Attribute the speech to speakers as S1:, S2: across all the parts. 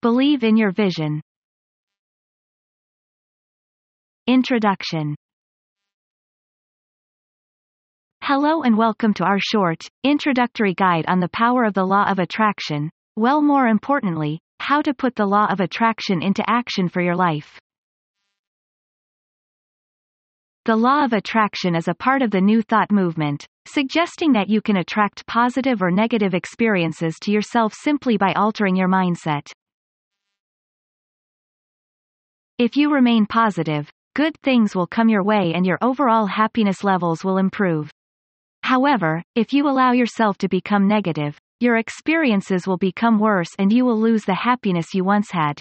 S1: Believe in your vision. Introduction Hello and welcome to our short, introductory guide on the power of the law of attraction, well more importantly, how to put the law of attraction into action for your life. The law of attraction is a part of the New Thought movement, suggesting that you can attract positive or negative experiences to yourself simply by altering your mindset. If you remain positive, good things will come your way and your overall happiness levels will improve. However, if you allow yourself to become negative, your experiences will become worse and you will lose the happiness you once had.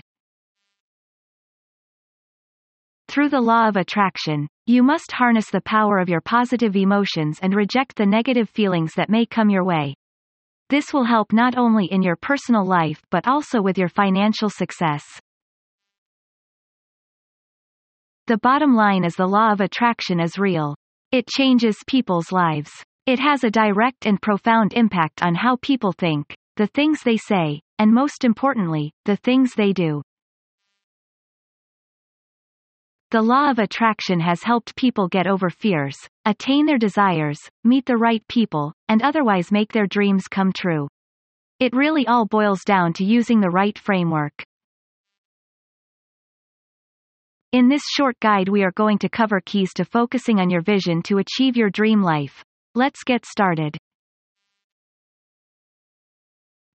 S1: Through the law of attraction, you must harness the power of your positive emotions and reject the negative feelings that may come your way. This will help not only in your personal life but also with your financial success. The bottom line is the law of attraction is real. It changes people's lives. It has a direct and profound impact on how people think, the things they say, and most importantly, the things they do. The law of attraction has helped people get over fears, attain their desires, meet the right people, and otherwise make their dreams come true. It really all boils down to using the right framework. In this short guide we are going to cover keys to focusing on your vision to achieve your dream life. Let's get started.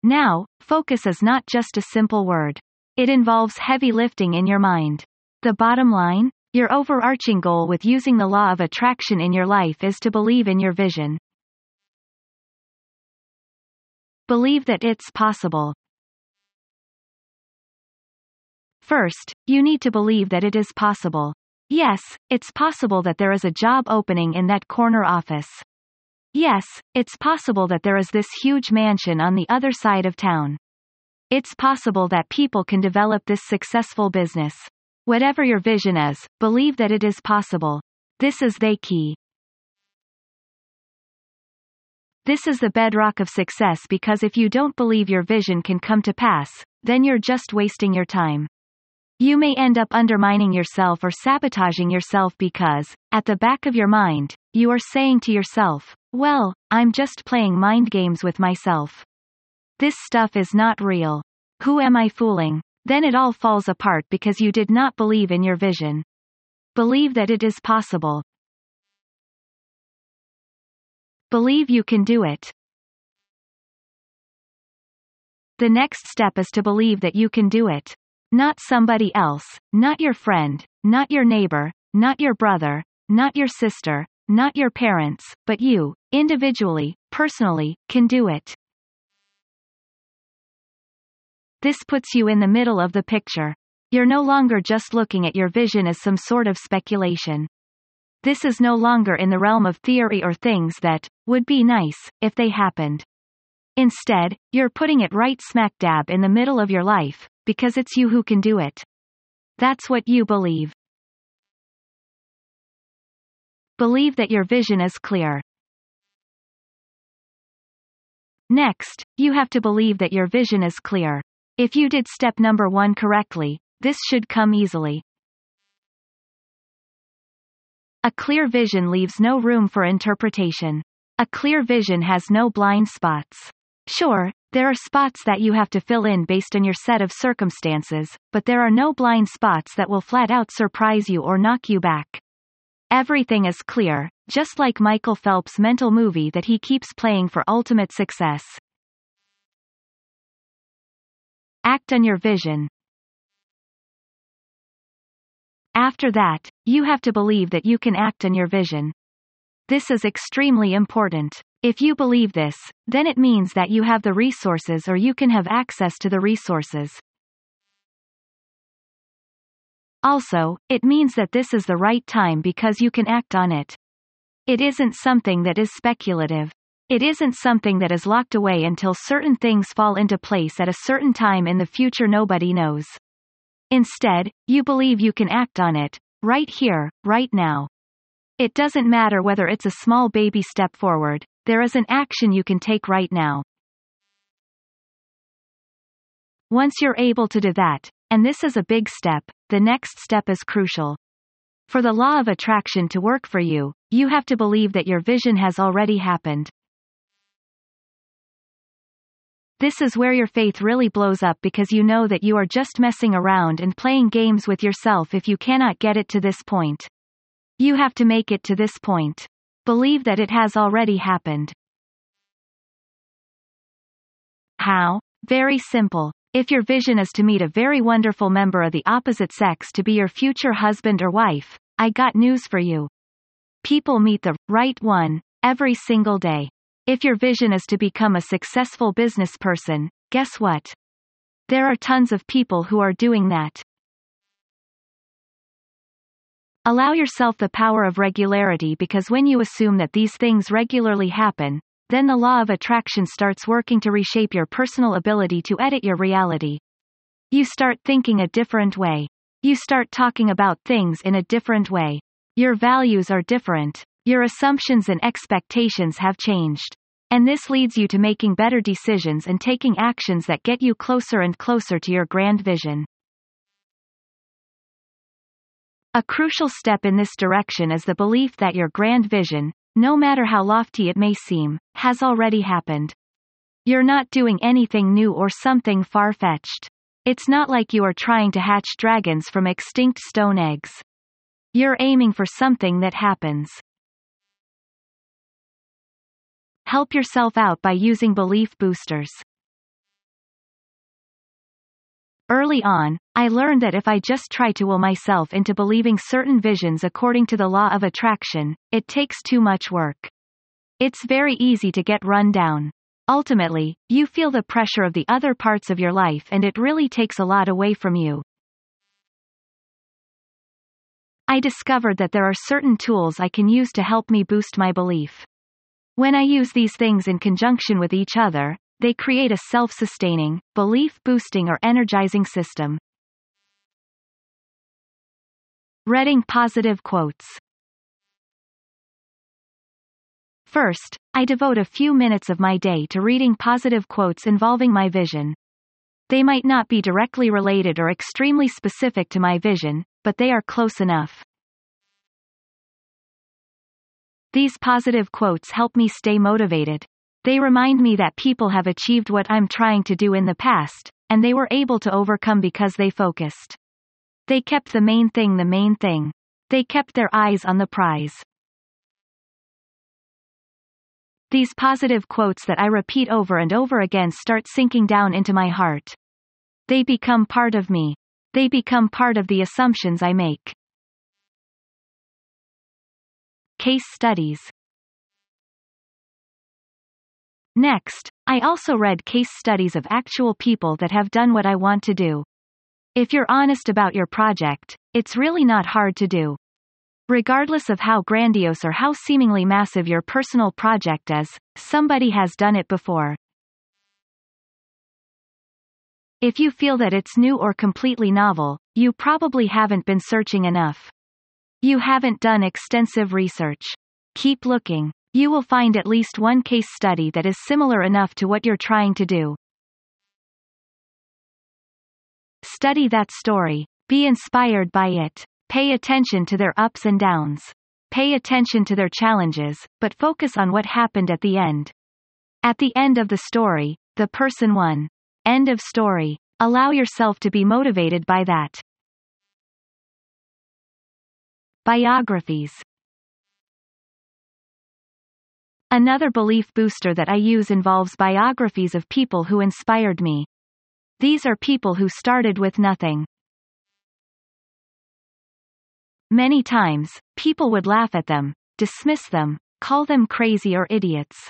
S1: Now, focus is not just a simple word. It involves heavy lifting in your mind. The bottom line? Your overarching goal with using the law of attraction in your life is to believe in your vision. Believe that it's possible. First, you need to believe that it is possible. Yes, it's possible that there is a job opening in that corner office. Yes, it's possible that there is this huge mansion on the other side of town. It's possible that people can develop this successful business. Whatever your vision is, believe that it is possible. This is the key. This is the bedrock of success because if you don't believe your vision can come to pass, then you're just wasting your time. You may end up undermining yourself or sabotaging yourself because, at the back of your mind, you are saying to yourself, well, I'm just playing mind games with myself. This stuff is not real. Who am I fooling? Then it all falls apart because you did not believe in your vision. Believe that it is possible. Believe you can do it. The next step is to believe that you can do it. Not somebody else, not your friend, not your neighbor, not your brother, not your sister, not your parents, but you, individually, personally, can do it. This puts you in the middle of the picture. You're no longer just looking at your vision as some sort of speculation. This is no longer in the realm of theory or things that would be nice if they happened. Instead, you're putting it right smack dab in the middle of your life, because it's you who can do it. That's what you believe. Believe that your vision is clear. Next, you have to believe that your vision is clear. If you did step number one correctly, this should come easily. A clear vision leaves no room for interpretation. A clear vision has no blind spots. Sure, there are spots that you have to fill in based on your set of circumstances, but there are no blind spots that will flat out surprise you or knock you back. Everything is clear, just like Michael Phelps' mental movie that he keeps playing for ultimate success. Act on your vision. After that, you have to believe that you can act on your vision. This is extremely important. If you believe this, then it means that you have the resources or you can have access to the resources. Also, it means that this is the right time because you can act on it. It isn't something that is speculative. It isn't something that is locked away until certain things fall into place at a certain time in the future nobody knows. Instead, you believe you can act on it, right here, right now. It doesn't matter whether it's a small baby step forward, there is an action you can take right now. Once you're able to do that, and this is a big step, the next step is crucial. For the law of attraction to work for you, you have to believe that your vision has already happened. This is where your faith really blows up because you know that you are just messing around and playing games with yourself if you cannot get it to this point. You have to make it to this point. Believe that it has already happened. How? Very simple. If your vision is to meet a very wonderful member of the opposite sex to be your future husband or wife, I got news for you. People meet the right one every single day. If your vision is to become a successful business person, guess what? There are tons of people who are doing that. Allow yourself the power of regularity because when you assume that these things regularly happen, then the law of attraction starts working to reshape your personal ability to edit your reality. You start thinking a different way. You start talking about things in a different way. Your values are different. Your assumptions and expectations have changed. And this leads you to making better decisions and taking actions that get you closer and closer to your grand vision. A crucial step in this direction is the belief that your grand vision, no matter how lofty it may seem, has already happened. You're not doing anything new or something far-fetched. It's not like you are trying to hatch dragons from extinct stone eggs. You're aiming for something that happens. Help yourself out by using belief boosters. Early on, I learned that if I just try to will myself into believing certain visions according to the law of attraction, it takes too much work. It's very easy to get run down. Ultimately, you feel the pressure of the other parts of your life and it really takes a lot away from you. I discovered that there are certain tools I can use to help me boost my belief. When I use these things in conjunction with each other, they create a self-sustaining, belief-boosting or energizing system. Reading positive quotes First, I devote a few minutes of my day to reading positive quotes involving my vision. They might not be directly related or extremely specific to my vision, but they are close enough. These positive quotes help me stay motivated. They remind me that people have achieved what I'm trying to do in the past, and they were able to overcome because they focused. They kept the main thing the main thing. They kept their eyes on the prize. These positive quotes that I repeat over and over again start sinking down into my heart. They become part of me. They become part of the assumptions I make. Case studies Next, I also read case studies of actual people that have done what I want to do. If you're honest about your project, it's really not hard to do. Regardless of how grandiose or how seemingly massive your personal project is, somebody has done it before. If you feel that it's new or completely novel, you probably haven't been searching enough. You haven't done extensive research. Keep looking. You will find at least one case study that is similar enough to what you're trying to do. Study that story. Be inspired by it. Pay attention to their ups and downs. Pay attention to their challenges, but focus on what happened at the end. At the end of the story, the person won. End of story. Allow yourself to be motivated by that. Biographies Another belief booster that I use involves biographies of people who inspired me. These are people who started with nothing. Many times, people would laugh at them, dismiss them, call them crazy or idiots.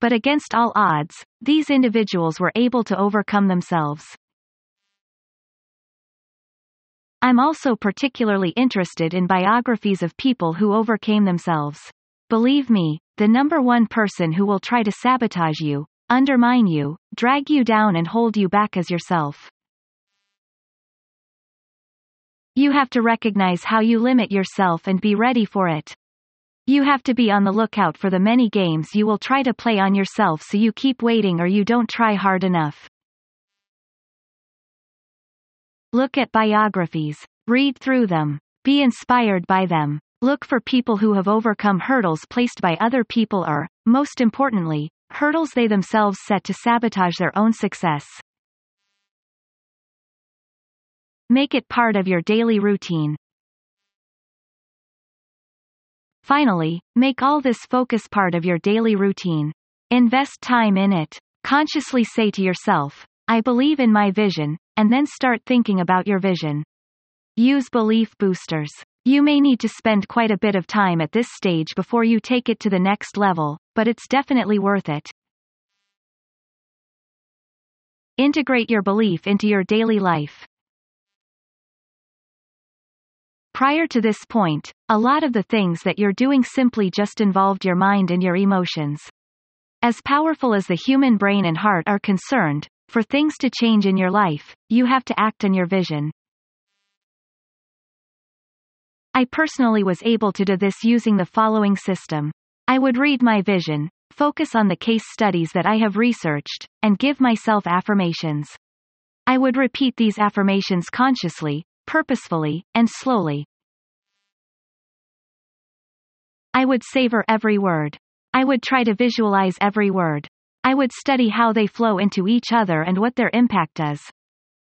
S1: But against all odds, these individuals were able to overcome themselves. I'm also particularly interested in biographies of people who overcame themselves. Believe me, the number one person who will try to sabotage you, undermine you, drag you down and hold you back as yourself. You have to recognize how you limit yourself and be ready for it. You have to be on the lookout for the many games you will try to play on yourself so you keep waiting or you don't try hard enough. Look at biographies. Read through them. Be inspired by them. Look for people who have overcome hurdles placed by other people or, most importantly, hurdles they themselves set to sabotage their own success. Make it part of your daily routine. Finally, make all this focus part of your daily routine. Invest time in it. Consciously say to yourself, I believe in my vision, and then start thinking about your vision. Use belief boosters. You may need to spend quite a bit of time at this stage before you take it to the next level, but it's definitely worth it. Integrate your belief into your daily life. Prior to this point, a lot of the things that you're doing simply just involved your mind and your emotions. As powerful as the human brain and heart are concerned, for things to change in your life, you have to act on your vision. I personally was able to do this using the following system. I would read my vision, focus on the case studies that I have researched, and give myself affirmations. I would repeat these affirmations consciously, purposefully, and slowly. I would savor every word. I would try to visualize every word. I would study how they flow into each other and what their impact is.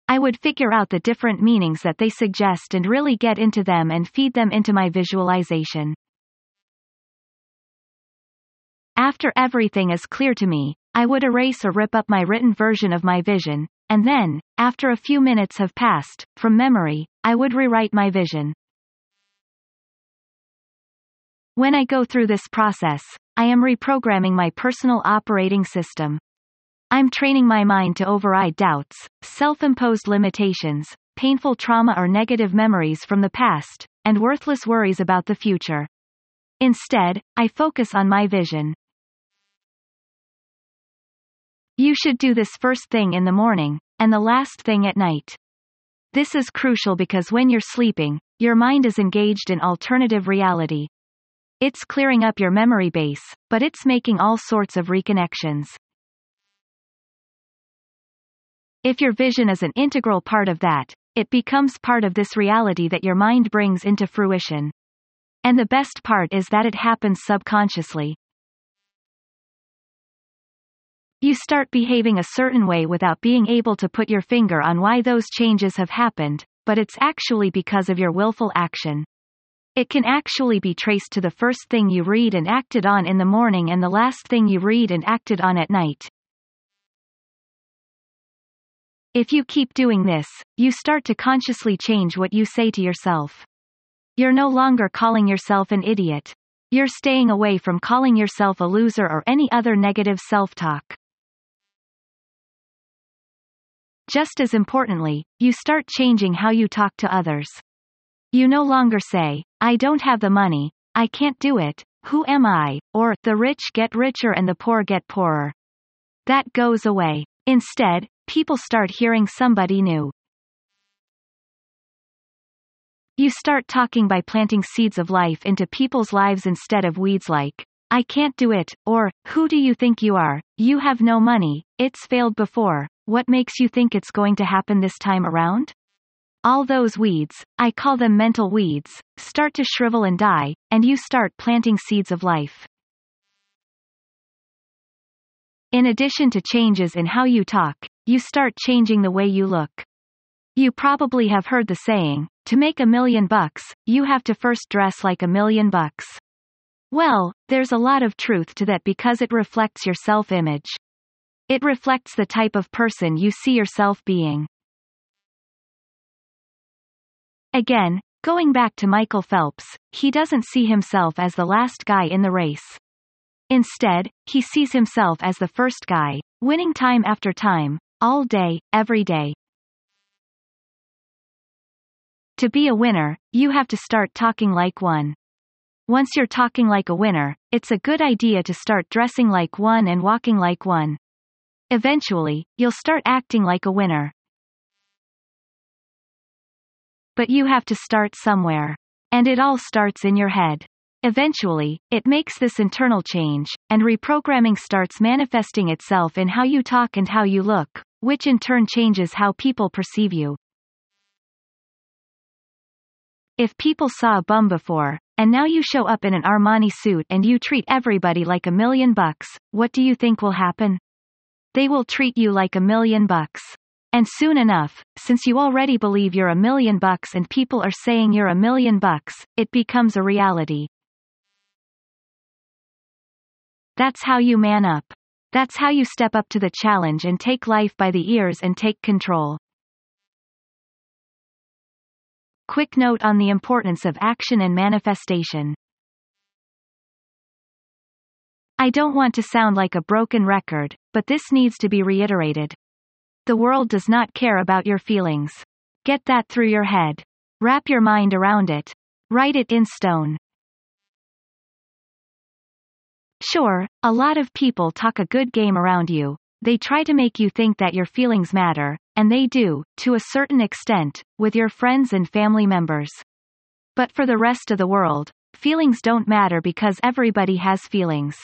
S1: I would figure out the different meanings that they suggest and really get into them and feed them into my visualization. After everything is clear to me, I would erase or rip up my written version of my vision, and then, after a few minutes have passed, from memory, I would rewrite my vision. When I go through this process, I am reprogramming my personal operating system. I'm training my mind to override doubts, self-imposed limitations, painful trauma or negative memories from the past, and worthless worries about the future. Instead, I focus on my vision. You should do this first thing in the morning, and the last thing at night. This is crucial because when you're sleeping, your mind is engaged in alternative reality. It's clearing up your memory base, but it's making all sorts of reconnections. If your vision is an integral part of that, it becomes part of this reality that your mind brings into fruition. And the best part is that it happens subconsciously. You start behaving a certain way without being able to put your finger on why those changes have happened, but it's actually because of your willful action. It can actually be traced to the first thing you read and acted on in the morning and the last thing you read and acted on at night. If you keep doing this, you start to consciously change what you say to yourself. You're no longer calling yourself an idiot. You're staying away from calling yourself a loser or any other negative self-talk. Just as importantly, you start changing how you talk to others. You no longer say, I don't have the money, I can't do it, who am I, or, the rich get richer and the poor get poorer. That goes away. Instead, people start hearing somebody new. You start talking by planting seeds of life into people's lives instead of weeds like, I can't do it, or, who do you think you are, you have no money, it's failed before, what makes you think it's going to happen this time around? All those weeds, I call them mental weeds, start to shrivel and die, and you start planting seeds of life. In addition to changes in how you talk, you start changing the way you look. You probably have heard the saying, to make a million bucks, you have to first dress like a million bucks. Well, there's a lot of truth to that because it reflects your self-image. It reflects the type of person you see yourself being. Again, going back to Michael Phelps, he doesn't see himself as the last guy in the race. Instead, he sees himself as the first guy, winning time after time, all day, every day. To be a winner, you have to start talking like one. Once you're talking like a winner, it's a good idea to start dressing like one and walking like one. Eventually, you'll start acting like a winner. But you have to start somewhere. And it all starts in your head. Eventually, it makes this internal change, and reprogramming starts manifesting itself in how you talk and how you look, which in turn changes how people perceive you. If people saw a bum before, and now you show up in an Armani suit and you treat everybody like a million bucks, what do you think will happen? They will treat you like a million bucks. And soon enough, since you already believe you're a million bucks and people are saying you're a million bucks, it becomes a reality. That's how you man up. That's how you step up to the challenge and take life by the ears and take control. Quick note on the importance of action and manifestation. I don't want to sound like a broken record, but this needs to be reiterated. The world does not care about your feelings. Get that through your head. Wrap your mind around it. Write it in stone. Sure, a lot of people talk a good game around you. They try to make you think that your feelings matter, and they do, to a certain extent, with your friends and family members. But for the rest of the world, feelings don't matter because everybody has feelings.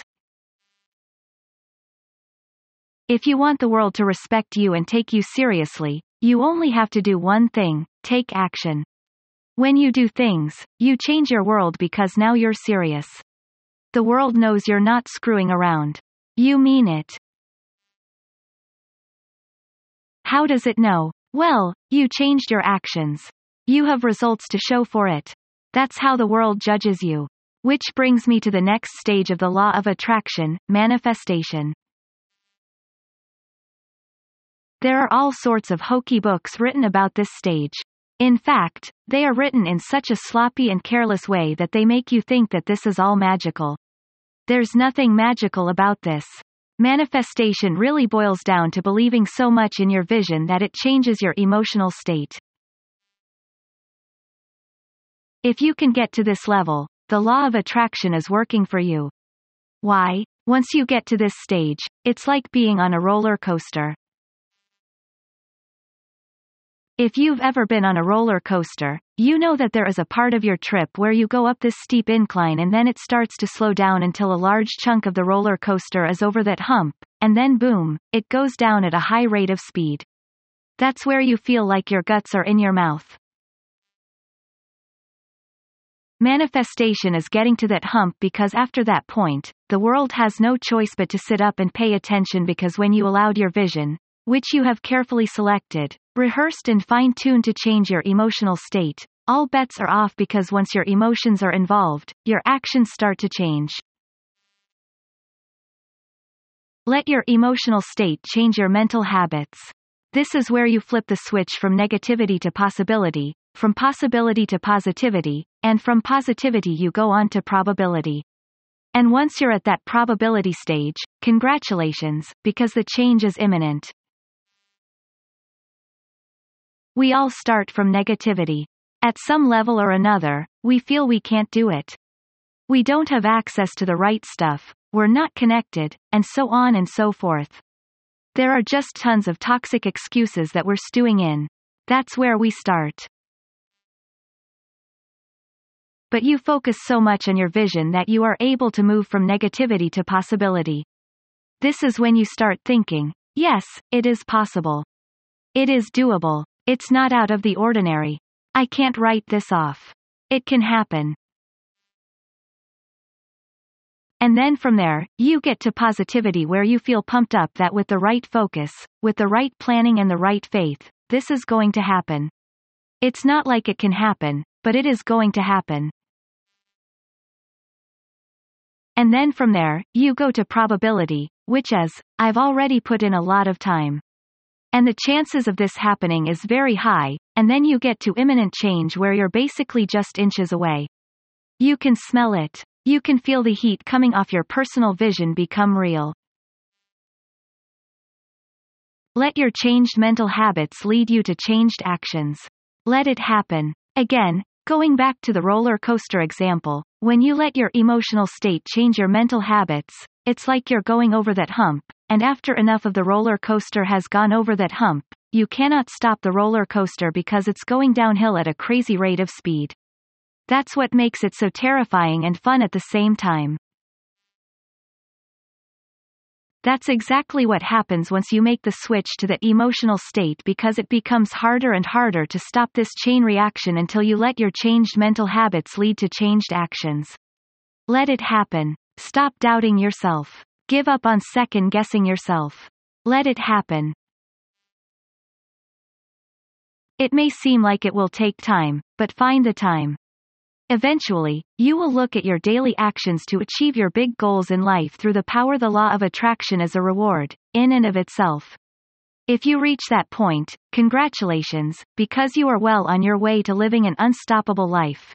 S1: If you want the world to respect you and take you seriously, you only have to do one thing, take action. When you do things, you change your world because now you're serious. The world knows you're not screwing around. You mean it. How does it know? Well, you changed your actions. You have results to show for it. That's how the world judges you. Which brings me to the next stage of the law of attraction, manifestation. There are all sorts of hokey books written about this stage. In fact, they are written in such a sloppy and careless way that they make you think that this is all magical. There's nothing magical about this. Manifestation really boils down to believing so much in your vision that it changes your emotional state. If you can get to this level, the law of attraction is working for you. Why? Once you get to this stage, it's like being on a roller coaster. If you've ever been on a roller coaster, you know that there is a part of your trip where you go up this steep incline and then it starts to slow down until a large chunk of the roller coaster is over that hump, and then boom, it goes down at a high rate of speed. That's where you feel like your guts are in your mouth. Manifestation is getting to that hump because after that point, the world has no choice but to sit up and pay attention because when you allowed your vision, which you have carefully selected, rehearsed and fine-tuned to change your emotional state, all bets are off because once your emotions are involved, your actions start to change. Let your emotional state change your mental habits. This is where you flip the switch from negativity to possibility, from possibility to positivity, and from positivity you go on to probability. And once you're at that probability stage, congratulations, because the change is imminent. We all start from negativity. At some level or another, we feel we can't do it. We don't have access to the right stuff, we're not connected, and so on and so forth. There are just tons of toxic excuses that we're stewing in. That's where we start. But you focus so much on your vision that you are able to move from negativity to possibility. This is when you start thinking, yes, it is possible. It is doable. It's not out of the ordinary. I can't write this off. It can happen. And then from there, you get to positivity where you feel pumped up that with the right focus, with the right planning and the right faith, this is going to happen. It's not like it can happen, but it is going to happen. And then from there, you go to probability, which is, I've already put in a lot of time. And the chances of this happening is very high, and then you get to imminent change where you're basically just inches away. You can smell it. You can feel the heat coming off your personal vision become real. Let your changed mental habits lead you to changed actions. Let it happen. Again, going back to the roller coaster example, when you let your emotional state change your mental habits, it's like you're going over that hump, and after enough of the roller coaster has gone over that hump, you cannot stop the roller coaster because it's going downhill at a crazy rate of speed. That's what makes it so terrifying and fun at the same time. That's exactly what happens once you make the switch to the emotional state because it becomes harder and harder to stop this chain reaction until you let your changed mental habits lead to changed actions. Let it happen. Stop doubting yourself. Give up on second guessing yourself. Let it happen. It may seem like it will take time, but find the time. Eventually, you will look at your daily actions to achieve your big goals in life through the power the law of attraction as a reward, in and of itself. If you reach that point, congratulations, because you are well on your way to living an unstoppable life.